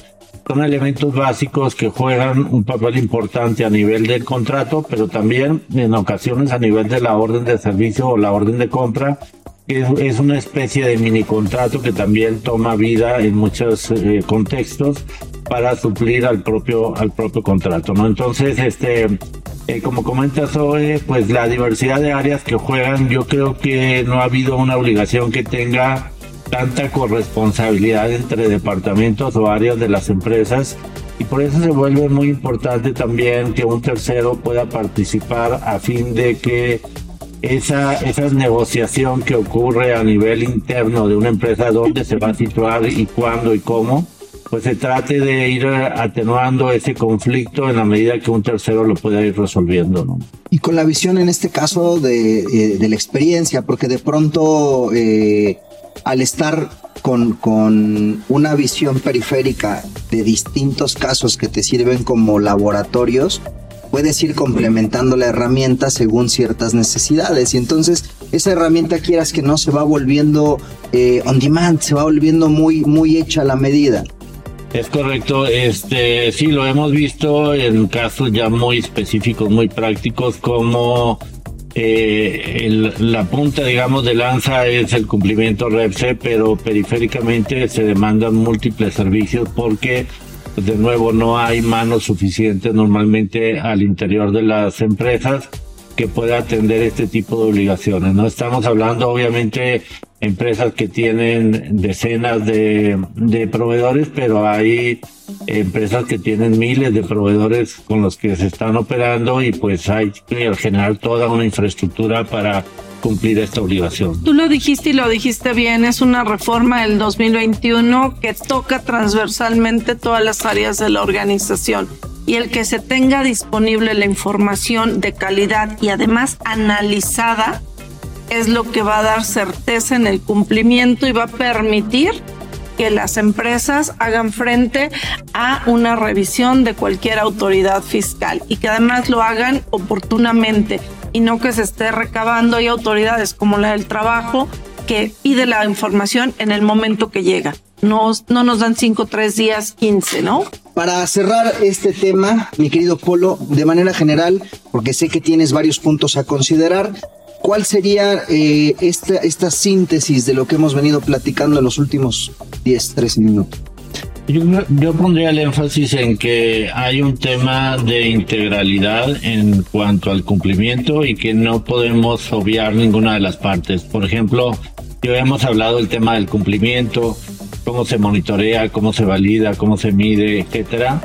son elementos básicos que juegan un papel importante a nivel del contrato, pero también en ocasiones a nivel de la orden de servicio o la orden de compra. Es, es una especie de mini contrato que también toma vida en muchos eh, contextos para suplir al propio al propio contrato. Entonces, este, eh, como comentas hoy, pues la diversidad de áreas que juegan, yo creo que no ha habido una obligación que tenga tanta corresponsabilidad entre departamentos o áreas de las empresas y por eso se vuelve muy importante también que un tercero pueda participar a fin de que esa, esa negociación que ocurre a nivel interno de una empresa, dónde se va a situar y cuándo y cómo, pues se trate de ir atenuando ese conflicto en la medida que un tercero lo pueda ir resolviendo. ¿no? Y con la visión en este caso de, eh, de la experiencia, porque de pronto... Eh, al estar con, con, una visión periférica de distintos casos que te sirven como laboratorios, puedes ir complementando la herramienta según ciertas necesidades. Y entonces esa herramienta quieras que no se va volviendo eh, on demand, se va volviendo muy, muy hecha a la medida. Es correcto, este sí lo hemos visto en casos ya muy específicos, muy prácticos, como eh, el, la punta, digamos, de lanza es el cumplimiento REPSE, pero periféricamente se demandan múltiples servicios porque, de nuevo, no hay manos suficientes normalmente al interior de las empresas que pueda atender este tipo de obligaciones. No estamos hablando, obviamente, empresas que tienen decenas de, de proveedores, pero hay empresas que tienen miles de proveedores con los que se están operando y pues hay que generar toda una infraestructura para cumplir esta obligación. Tú lo dijiste y lo dijiste bien, es una reforma del 2021 que toca transversalmente todas las áreas de la organización y el que se tenga disponible la información de calidad y además analizada es lo que va a dar certeza en el cumplimiento y va a permitir que las empresas hagan frente a una revisión de cualquier autoridad fiscal y que además lo hagan oportunamente y no que se esté recabando. Hay autoridades como la del trabajo que pide la información en el momento que llega. No, no nos dan cinco, tres días, 15, ¿no? Para cerrar este tema, mi querido Polo, de manera general, porque sé que tienes varios puntos a considerar, ¿cuál sería eh, esta, esta síntesis de lo que hemos venido platicando en los últimos 10, 13 minutos? Yo, yo, pondría el énfasis en que hay un tema de integralidad en cuanto al cumplimiento y que no podemos obviar ninguna de las partes. Por ejemplo, ya hemos hablado del tema del cumplimiento, cómo se monitorea, cómo se valida, cómo se mide, etcétera.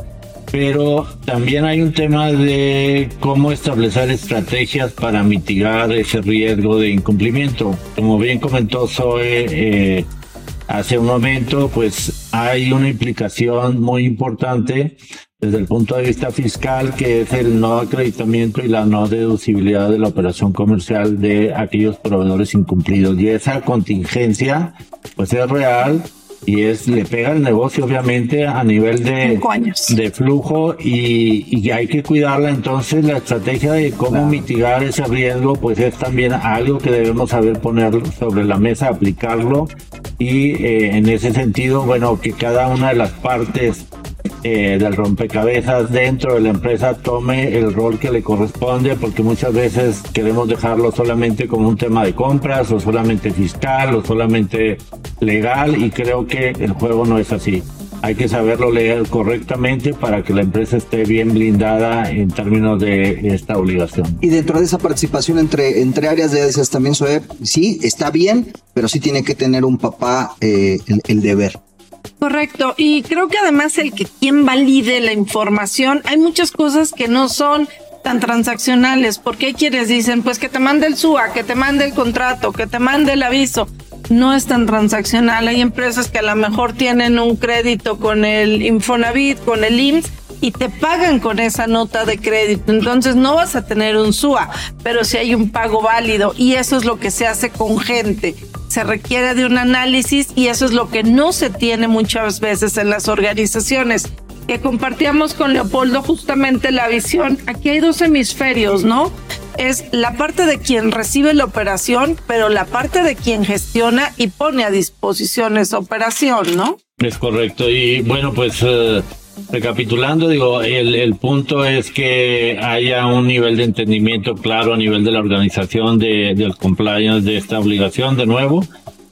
Pero también hay un tema de cómo establecer estrategias para mitigar ese riesgo de incumplimiento. Como bien comentó Zoe, eh, hace un momento, pues hay una implicación muy importante desde el punto de vista fiscal, que es el no acreditamiento y la no deducibilidad de la operación comercial de aquellos proveedores incumplidos. Y esa contingencia, pues es real y es le pega el negocio obviamente a nivel de, de flujo y, y, hay que cuidarla. Entonces la estrategia de cómo mitigar ese riesgo pues es también algo que debemos saber poner sobre la mesa aplicarlo y eh, en ese sentido, bueno, que cada una de las partes eh, del rompecabezas dentro de la empresa tome el rol que le corresponde, porque muchas veces queremos dejarlo solamente como un tema de compras o solamente fiscal o solamente legal y creo que el juego no es así. Hay que saberlo leer correctamente para que la empresa esté bien blindada en términos de esta obligación. Y dentro de esa participación entre, entre áreas de esas también, Zoe, sí, está bien, pero sí tiene que tener un papá eh, el deber. Correcto, y creo que además el que quien valide la información, hay muchas cosas que no son tan transaccionales, porque hay quienes dicen, pues que te mande el SUA, que te mande el contrato, que te mande el aviso. No es tan transaccional. Hay empresas que a lo mejor tienen un crédito con el Infonavit, con el IMSS, y te pagan con esa nota de crédito. Entonces no vas a tener un SUA, pero si hay un pago válido y eso es lo que se hace con gente. Se requiere de un análisis y eso es lo que no se tiene muchas veces en las organizaciones que compartíamos con Leopoldo justamente la visión. Aquí hay dos hemisferios, ¿no? Es la parte de quien recibe la operación, pero la parte de quien gestiona y pone a disposición esa operación, ¿no? Es correcto. Y bueno, pues eh, recapitulando, digo, el, el, punto es que haya un nivel de entendimiento claro a nivel de la organización de, del compliance de esta obligación de nuevo.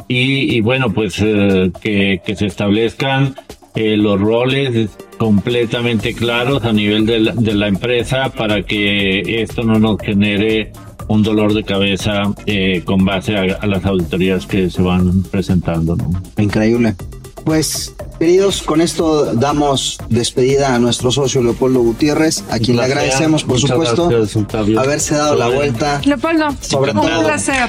Y, y bueno, pues eh, que, que se establezcan eh, los roles completamente claros a nivel de la, de la, empresa para que esto no nos genere un dolor de cabeza eh, con base a, a, las auditorías que se van presentando. ¿no? Increíble. Pues Queridos, con esto damos despedida a nuestro socio Leopoldo Gutiérrez, a quien le agradecemos, por supuesto, gracias, haberse dado la vuelta. Leopoldo, sobre todo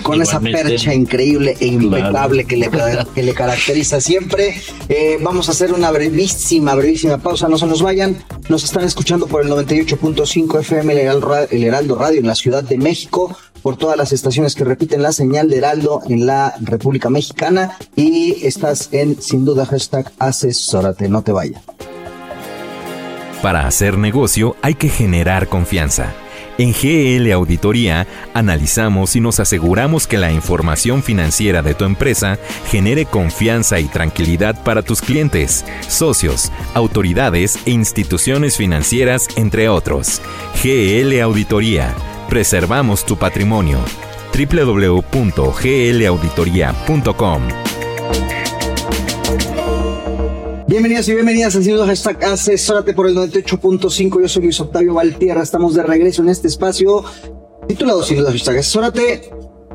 con esa percha increíble e impecable que, le, que le caracteriza siempre. Eh, vamos a hacer una brevísima, brevísima pausa, no se nos vayan. Nos están escuchando por el 98.5 FM el Heraldo Radio en la Ciudad de México por todas las estaciones que repiten la señal de Heraldo en la República Mexicana y estás en, sin duda, hashtag asesórate, no te vayas. Para hacer negocio hay que generar confianza. En GL Auditoría analizamos y nos aseguramos que la información financiera de tu empresa genere confianza y tranquilidad para tus clientes, socios, autoridades e instituciones financieras, entre otros. GL Auditoría Preservamos tu patrimonio. www.glauditoria.com Bienvenidos y bienvenidas al segundo hashtag Asesórate por el 98.5. Yo soy Luis Octavio Valtierra. Estamos de regreso en este espacio titulado Sin duda hashtag Asesórate.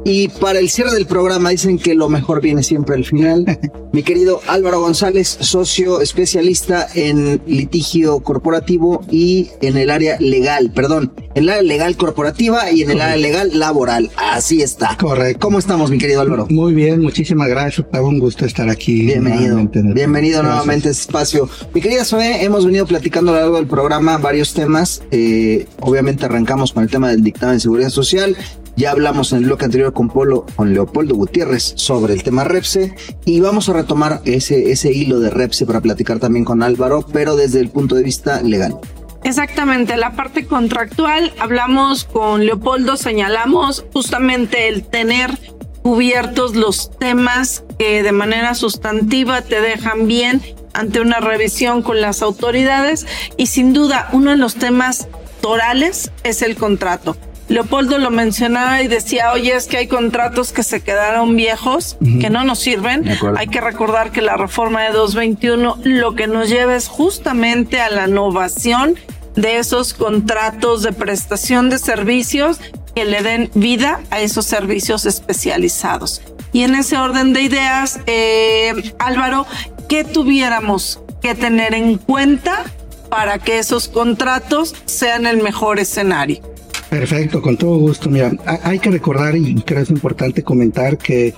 Y para el cierre del programa dicen que lo mejor viene siempre al final. Mi querido Álvaro González, socio especialista en litigio corporativo y en el área legal, perdón, en el área legal corporativa y en el área legal laboral. Así está. Correcto. ¿Cómo estamos, mi querido Álvaro? Muy bien, muchísimas gracias. Un gusto estar aquí. Bienvenido. Bienvenido nuevamente a este espacio. Mi querida Zoe, hemos venido platicando a lo largo del programa varios temas. Eh, obviamente arrancamos con el tema del dictamen de seguridad social ya hablamos en el bloque anterior con Polo, con Leopoldo Gutiérrez sobre el tema Repse y vamos a retomar ese, ese hilo de Repse para platicar también con Álvaro, pero desde el punto de vista legal. Exactamente, la parte contractual, hablamos con Leopoldo, señalamos justamente el tener cubiertos los temas que de manera sustantiva te dejan bien ante una revisión con las autoridades y sin duda uno de los temas torales es el contrato Leopoldo lo mencionaba y decía, oye, es que hay contratos que se quedaron viejos, que no nos sirven. Hay que recordar que la reforma de 221 lo que nos lleva es justamente a la innovación de esos contratos de prestación de servicios que le den vida a esos servicios especializados. Y en ese orden de ideas, eh, Álvaro, ¿qué tuviéramos que tener en cuenta para que esos contratos sean el mejor escenario? Perfecto, con todo gusto. Mira, hay que recordar y creo es importante comentar que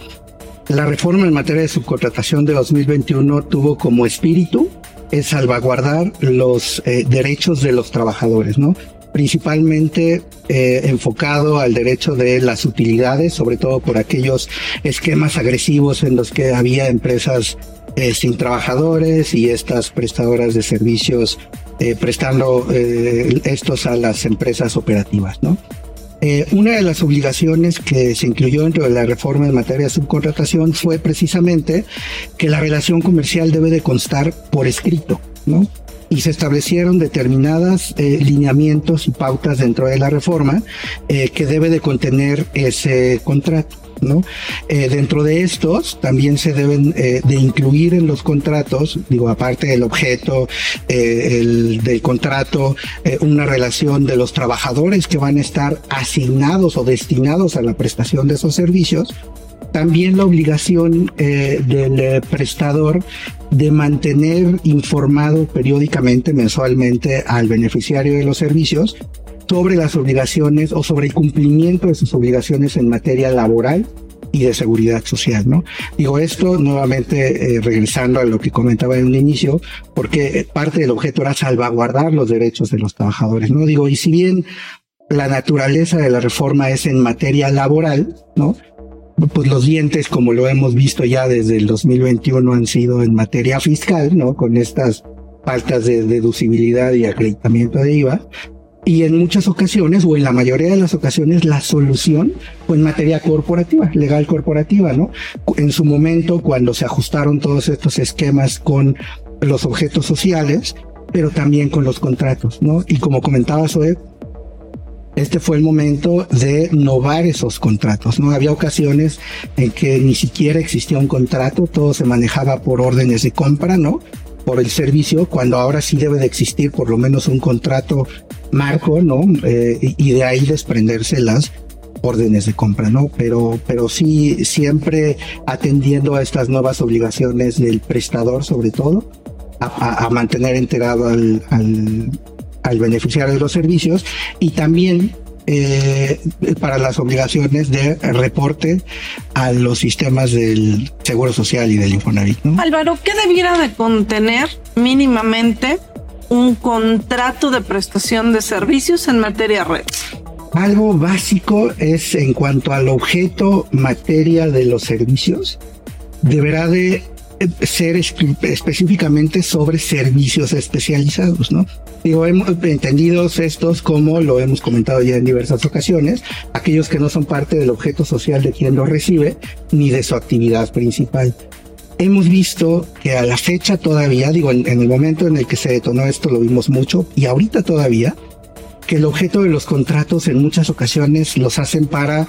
la reforma en materia de subcontratación de 2021 tuvo como espíritu es salvaguardar los eh, derechos de los trabajadores, ¿no? principalmente eh, enfocado al derecho de las utilidades, sobre todo por aquellos esquemas agresivos en los que había empresas eh, sin trabajadores y estas prestadoras de servicios eh, prestando estos a las empresas operativas, ¿no? una de las obligaciones que se incluyó dentro de la reforma en materia de subcontratación fue precisamente que la relación comercial debe de constar por escrito, ¿no? Y se establecieron determinadas eh, lineamientos y pautas dentro de la reforma eh, que debe de contener ese contrato. ¿no? Eh, dentro de estos también se deben de incluir en los contratos, digo, aparte del objeto el, del contrato, una relación de los trabajadores que van a estar asignados o destinados a la prestación de esos servicios, también la obligación eh, del eh, prestador de mantener informado periódicamente, mensualmente, al beneficiario de los servicios sobre las obligaciones o sobre el cumplimiento de sus obligaciones en materia laboral y de seguridad social, ¿no? Digo esto nuevamente eh, regresando a lo que comentaba en un inicio, porque parte del objeto era salvaguardar los derechos de los trabajadores, ¿no? Digo, y si bien la naturaleza de la reforma es en materia laboral, ¿no? Pues los dientes, como lo hemos visto ya desde el 2021, han sido en materia fiscal, ¿no? Con estas faltas de deducibilidad y acreditamiento de IVA. Y en muchas ocasiones, o en la mayoría de las ocasiones, la solución fue en materia corporativa, legal corporativa, ¿no? En su momento, cuando se ajustaron todos estos esquemas con los objetos sociales, pero también con los contratos, ¿no? Y como comentaba Zoe, este fue el momento de novar esos contratos. No había ocasiones en que ni siquiera existía un contrato, todo se manejaba por órdenes de compra, ¿no? Por el servicio, cuando ahora sí debe de existir por lo menos un contrato marco, ¿no? Eh, y de ahí desprenderse las órdenes de compra, ¿no? Pero, pero sí siempre atendiendo a estas nuevas obligaciones del prestador, sobre todo, a, mantener enterado al, al beneficiario de los servicios y también eh, para las obligaciones de reporte a los sistemas del Seguro Social y del Infonavit. Álvaro, ¿qué debiera de contener mínimamente un contrato de prestación de servicios en materia red? Algo básico es en cuanto al objeto materia de los servicios, deberá de ser específicamente sobre servicios especializados, ¿no? Digo, hemos entendido estos como lo hemos comentado ya en diversas ocasiones, aquellos que no son parte del objeto social de quien lo recibe ni de su actividad principal. Hemos visto que a la fecha todavía, digo, en, en el momento en el que se detonó esto lo vimos mucho y ahorita todavía, que el objeto de los contratos en muchas ocasiones los hacen para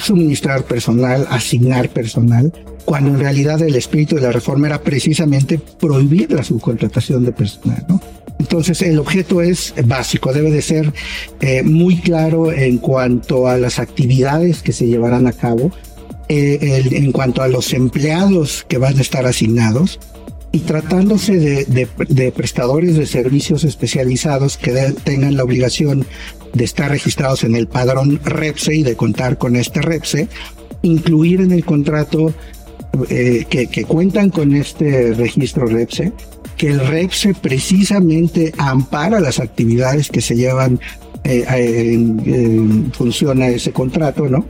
suministrar personal, asignar personal, cuando en realidad el espíritu de la reforma era precisamente prohibir la subcontratación de personal, ¿no? Entonces el objeto es básico, debe de ser eh, muy claro en cuanto a las actividades que se llevarán a cabo, eh, en cuanto a los empleados que van a estar asignados y tratándose de, de prestadores de servicios especializados que tengan la obligación de estar registrados en el padrón REPSE y de contar con este REPSE, incluir en el contrato eh, que, cuentan con este registro REPSE, que el REPSE precisamente ampara las actividades que se llevan eh, función a ese contrato, ¿no?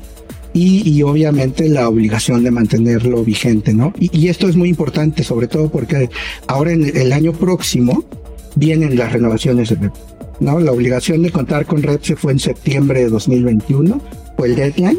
Y, y, obviamente la obligación de mantenerlo vigente, ¿no? Y, y, esto es muy importante, sobre todo porque ahora en el año próximo vienen las renovaciones de REPSE, ¿no? La obligación de contar con REPSE fue en septiembre de 2021, fue el deadline,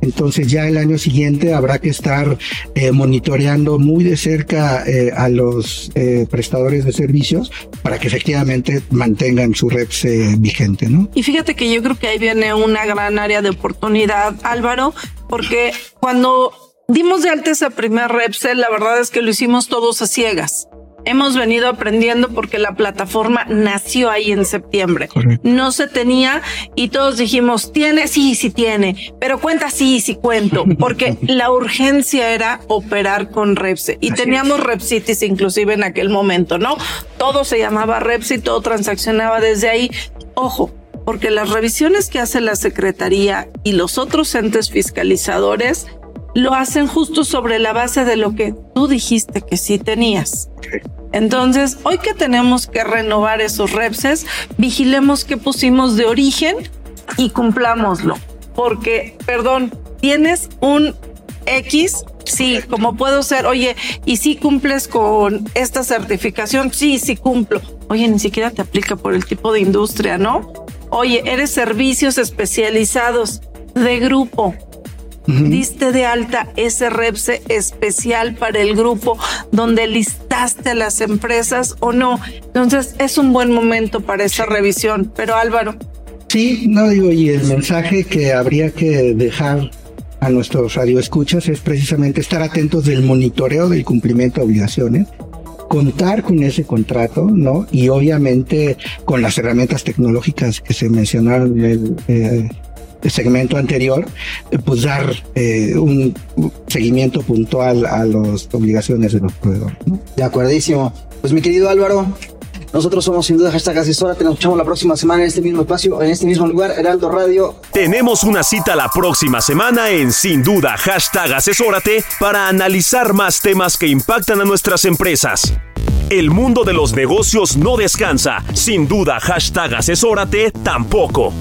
Entonces ya el año siguiente habrá que estar eh, monitoreando muy de cerca eh, a los eh, prestadores de servicios para que efectivamente mantengan su eh, vigente, ¿no? Y fíjate que yo creo que ahí viene una gran área de oportunidad, Álvaro, porque cuando dimos de alta esa primer Repsel, la verdad es que lo hicimos todos a ciegas. Hemos venido aprendiendo porque la plataforma nació ahí en septiembre. No se tenía y todos dijimos, ¿tiene? Sí, sí tiene. Pero cuenta, sí, sí cuento. Porque la urgencia era operar con Repse. Y teníamos Repsitis inclusive en aquel momento, ¿no? Todo se llamaba Repsi, todo transaccionaba desde ahí. Ojo, porque las revisiones que hace la Secretaría y los otros entes fiscalizadores lo hacen justo sobre la base de lo que tú dijiste que sí tenías. Entonces, hoy que tenemos que renovar esos repses, vigilemos que pusimos de origen y cumplámoslo. Porque, perdón, tienes un X, sí, como puedo ser, oye, y si cumples con esta certificación, sí, sí cumplo. Oye, ni siquiera te aplica por el tipo de industria, ¿no? Oye, eres servicios especializados de grupo. Diste de alta ese REPSE especial para el grupo donde listaste a las empresas o no. Entonces es un buen momento para esa revisión. Pero Álvaro. Sí, no digo, y el mensaje que habría que dejar a nuestros radioescuchas es precisamente estar atentos del monitoreo del cumplimiento de obligaciones, contar con ese contrato, ¿no? Y obviamente con las herramientas tecnológicas que se mencionaron en el eh, segmento anterior, eh, pues dar eh, un seguimiento puntual a las obligaciones de los proveedores. ¿no? De acuerdísimo. Pues mi querido Álvaro, nosotros somos sin duda hashtag asesora. Te nos escuchamos la próxima semana en este mismo espacio, en este mismo lugar, Heraldo Radio. Tenemos una cita la próxima semana en Sin Duda, hashtag asesórate, para analizar más temas que impactan a nuestras empresas. El mundo de los negocios no descansa. Sin duda, hashtag asesórate tampoco.